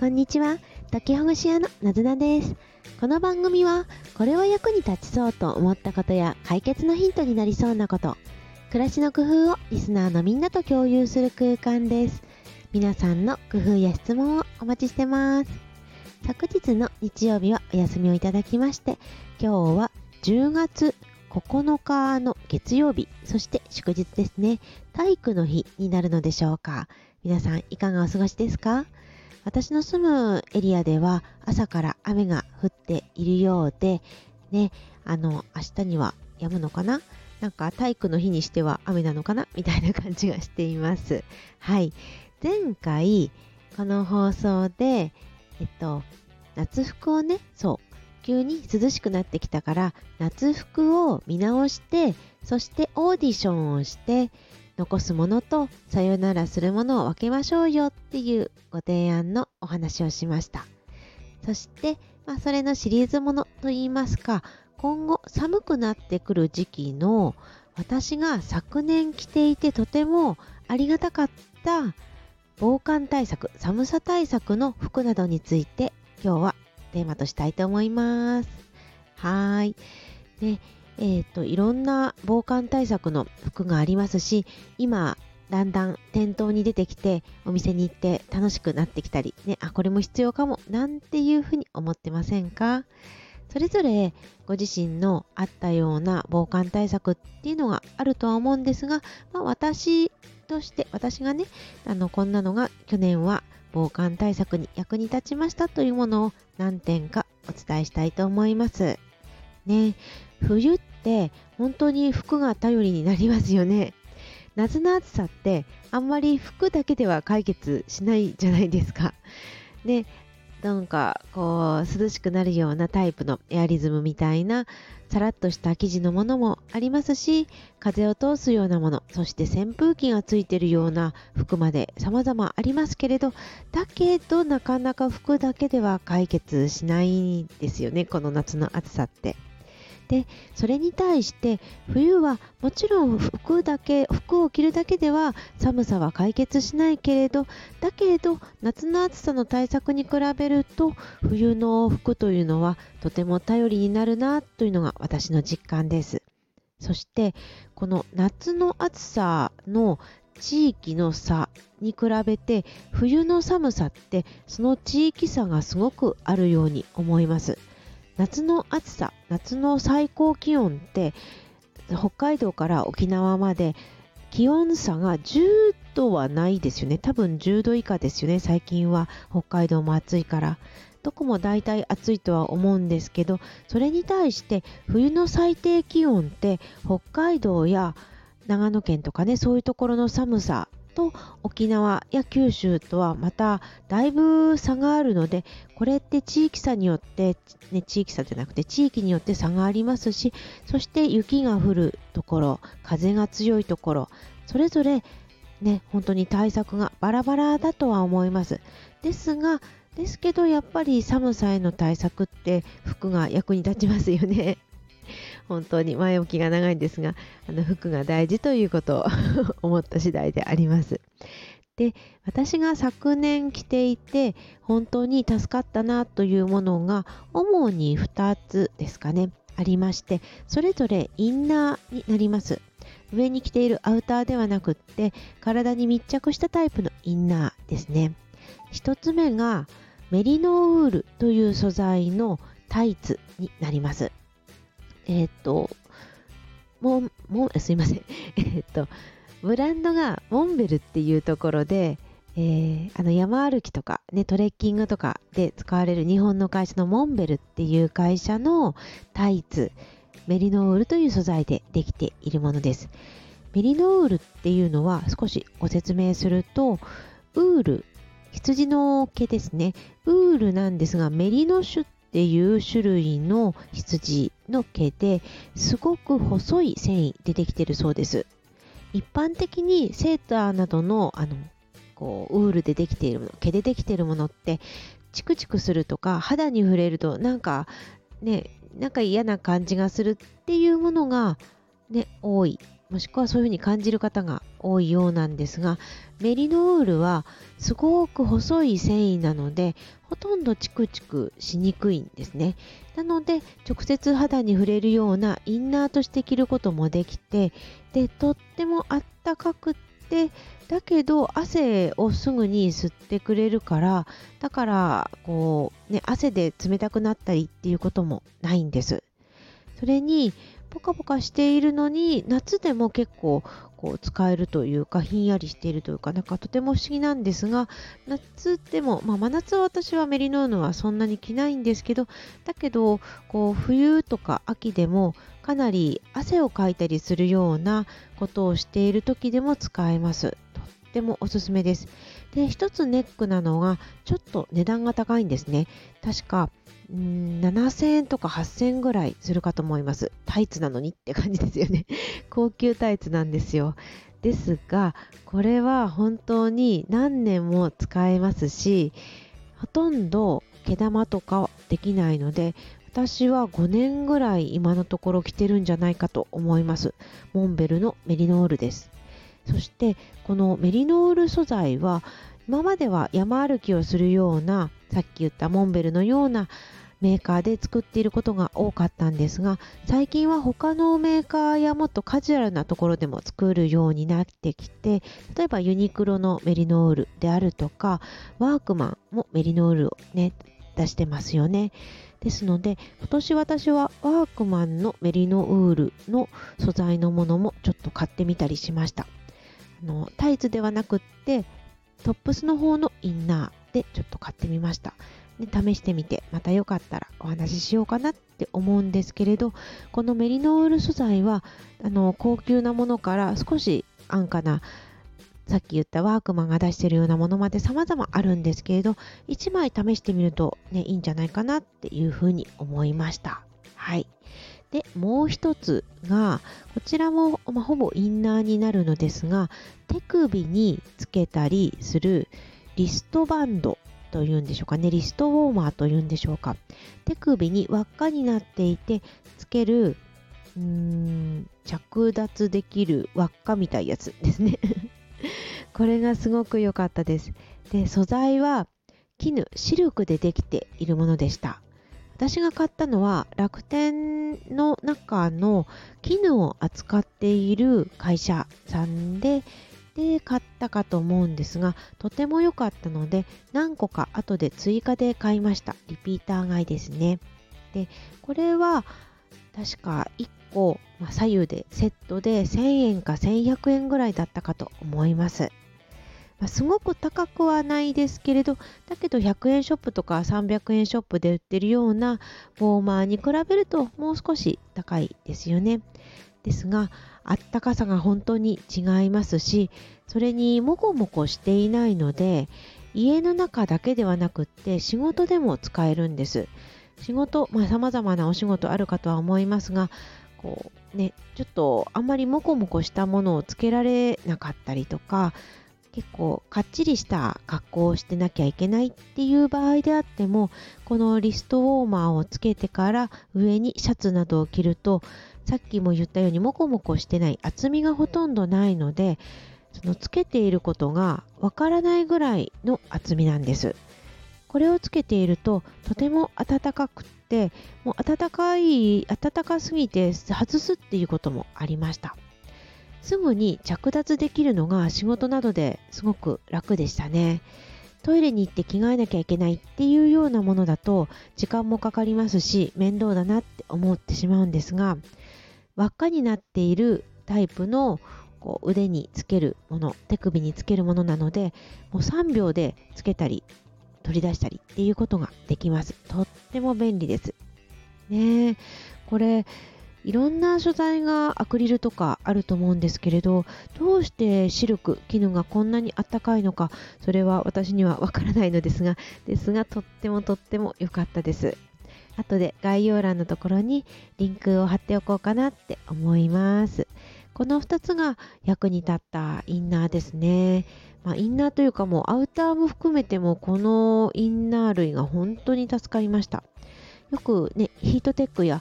こんにちは。解きほぐし屋のなずなです。この番組は、これは役に立ちそうと思ったことや解決のヒントになりそうなこと、暮らしの工夫をリスナーのみんなと共有する空間です。皆さんの工夫や質問をお待ちしてます。昨日の日曜日はお休みをいただきまして、今日は10月9日の月曜日、そして祝日ですね、体育の日になるのでしょうか。皆さんいかがお過ごしですか？私の住むエリアでは朝から雨が降っているようで、ね、あの、明日には止むのかな？なんか体育の日にしては雨なのかな？みたいな感じがしています。はい。前回、この放送で、えっと、夏服をね、そう、急に涼しくなってきたから、夏服を見直して、そしてオーディションをして、残すものとさよならするものを分けましょうよっていうご提案のお話をしました。そして、まあ、それのシリーズものといいますか、今後寒くなってくる時期の私が昨年着ていてとてもありがたかった防寒対策、寒さ対策の服などについて今日はテーマとしたいと思います。はい。で、え、ー、と、いろんな防寒対策の服がありますし、今、だんだん店頭に出てきてお店に行って楽しくなってきたり、ね、あ、これも必要かも、なんていうふうに思ってませんか？それぞれご自身のあったような防寒対策っていうのがあるとは思うんですが、まあ、私として、私がね、あの、こんなのが去年は防寒対策に役に立ちましたというものを何点かお伝えしたいと思います。ね、冬って本当に服が頼りになりますよね。夏の暑さってあんまり服だけでは解決しないじゃないですか。で、なんかこう涼しくなるようなタイプのエアリズムみたいなさらっとした生地のものもありますし風を通すようなものそして扇風機がついてるような服まで様々ありますけれどだけどなかなか服だけでは解決しないんですよねこの夏の暑さって。でそれに対して冬はもちろん服だけ服を着るだけでは寒さは解決しないけれどだけれど夏の暑さの対策に比べると冬の服というのはとても頼りになるなというのが私の実感ですそしてこの夏の暑さの地域の差に比べて冬の寒さってその地域差がすごくあるように思います。夏の暑さ、夏の最高気温って北海道から沖縄まで気温差が10度はないですよね。多分10度以下ですよね。最近は北海道も暑いから。どこも大体暑いとは思うんですけど、それに対して冬の最低気温って北海道や長野県とかね、そういうところの寒さと沖縄や九州とはまただいぶ差があるのでこれって地域差によって、ね、地域差じゃなくて地域によって差がありますしそして雪が降るところ風が強いところそれぞれね本当に対策がバラバラだとは思います。ですがですけどやっぱり寒さへの対策って服が役に立ちますよね。本当に前置きが長いんですが、あの服が大事ということを 思った次第であります。で、私が昨年着ていて本当に助かったなというものが主に2つですかね、ありまして、それぞれインナーになります。上に着ているアウターではなくって体に密着したタイプのインナーですね。1つ目がメリノウールという素材のタイツになります。えっ、と、も、も、すいません。えっ、と、ブランドがモンベルっていうところで、えー、あの山歩きとか、ね、トレッキングとかで使われる日本の会社のモンベルっていう会社のタイツ、メリノールという素材でできているものです。メリノールっていうのは少しご説明すると、ウール、羊の毛ですね。ウールなんですが、メリノ種っていう種類の羊の毛ですごく細い繊維出てきてるそうです。一般的にセーターなどのあのこうウールでできているもの毛でできているものってチクチクするとか肌に触れるとなんかねなんか嫌な感じがするっていうものがね多いもしくはそういうふうに感じる方が多いようなんですがメリノウールはすごく細い繊維なのでほとんどチクチクしにくいんですね。なので直接肌に触れるようなインナーとして着ることもできてでとってもあったかくってだけど汗をすぐに吸ってくれるからだからこうね汗で冷たくなったりっていうこともないんです。それにポカポカしているのに夏でも結構こう使えるというかひんやりしているというかなんかとても不思議なんですが夏でも、まあ、真夏は私はメリノーヌはそんなに着ないんですけどだけどこう冬とか秋でもかなり汗をかいたりするようなことをしている時でも使えます。とってもおすすめです。で一つネックなのがちょっと値段が高いんですね確かん7000円とか8000円ぐらいするかと思います。タイツなのにって感じですよね。高級タイツなんですよ。ですが、これは本当に何年も使えますし、ほとんど毛玉とかできないので、私は5年ぐらい今のところ着てるんじゃないかと思います。モンベルのメリノールです。そしてこのメリノール素材は今までは山歩きをするようなさっき言ったモンベルのようなメーカーで作っていることが多かったんですが最近は他のメーカーやもっとカジュアルなところでも作るようになってきて例えばユニクロのメリノールであるとかワークマンもメリノールをね出してますよね。ですので今年私はワークマンのメリノウールの素材のものもちょっと買ってみたりしました。のタイツではなくってトップスの方のインナーでちょっと買ってみました。ね、試してみてまたよかったらお話ししようかなって思うんですけれどこのメリノール素材はあの高級なものから少し安価なさっき言ったワークマンが出してるようなものまで様々あるんですけれど1枚試してみると、ね、いいんじゃないかなっていうふうに思いました。はい。でもう一つがこちらも、まあ、ほぼインナーになるのですが手首につけたりするリストバンドというんでしょうかねリストウォーマーというんでしょうか。手首に輪っかになっていてつけるうーん着脱できる輪っかみたいやつですね。これがすごく良かったです。で素材は絹シルクでできているものでした。私が買ったのは楽天の中の絹を扱っている会社さんでで買ったかと思うんですがとても良かったので何個か後で追加で買いました。リピーター買いですね。でこれは確か1個、まあ、左右でセットで1000円か1100円ぐらいだったかと思います、まあ、すごく高くはないですけれどだけど100円ショップとか300円ショップで売ってるようなウォーマーに比べるともう少し高いですよね。ですがあったかさが本当に違いますしそれにもこもこしていないので家の中だけではなくって仕事でも使えるんです。仕事まあ様々なお仕事あるかとは思いますがこうねちょっとあんまりもこもこしたものをつけられなかったりとか結構かっちりした格好をしてなきゃいけないっていう場合であってもこのリストウォーマーをつけてから上にシャツなどを着るとさっきも言ったようにモコモコしてない厚みがほとんどないのでそのつけていることがわからないぐらいの厚みなんです。これをつけているととても暖かくってもう暖かい暖かすぎて外すっていうこともありました。すぐに着脱できるのが仕事などですごく楽でしたね。トイレに行って着替えなきゃいけないっていうようなものだと時間もかかりますし面倒だなって思ってしまうんですが輪っかになっているタイプのこう腕につけるもの手首につけるものなのでもう3秒でつけたり取り出したりっていうことができます。とっても便利です。ね。これいろんな素材がアクリルとかあると思うんですけれどどうしてシルク絹がこんなにあったかいのかそれは私にはわからないのですがですがとってもとっても良かったです後で概要欄のところにリンクを貼っておこうかなって思います。この2つが役に立ったインナーですね。まあ、インナーというかもうアウターも含めてもこのインナー類が本当に助かりました。よくねヒートテックや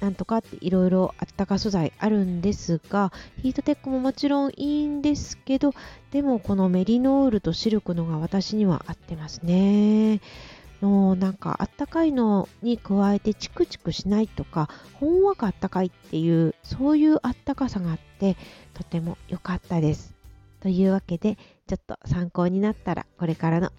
なんとかっていろいろあったか素材あるんですがヒートテックももちろんいいんですけどでもこのメリノールとシルクのが私には合ってますね。のなんかあったかいのに加えてチクチクしないとかほんわかあったかいっていうそういうあったかさがあってとても良かったです。というわけでちょっと参考になったらこれからの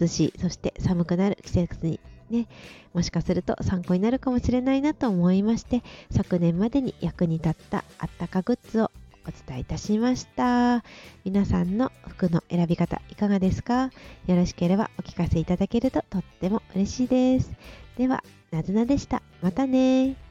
涼しいそして寒くなる季節にね。もしかすると参考になるかもしれないなと思いまして昨年までに役に立ったあったかグッズをお伝えいたしました。皆さんの服の選び方いかがですか？よろしければお聞かせいただけるととっても嬉しいです。ではなずなでした。またね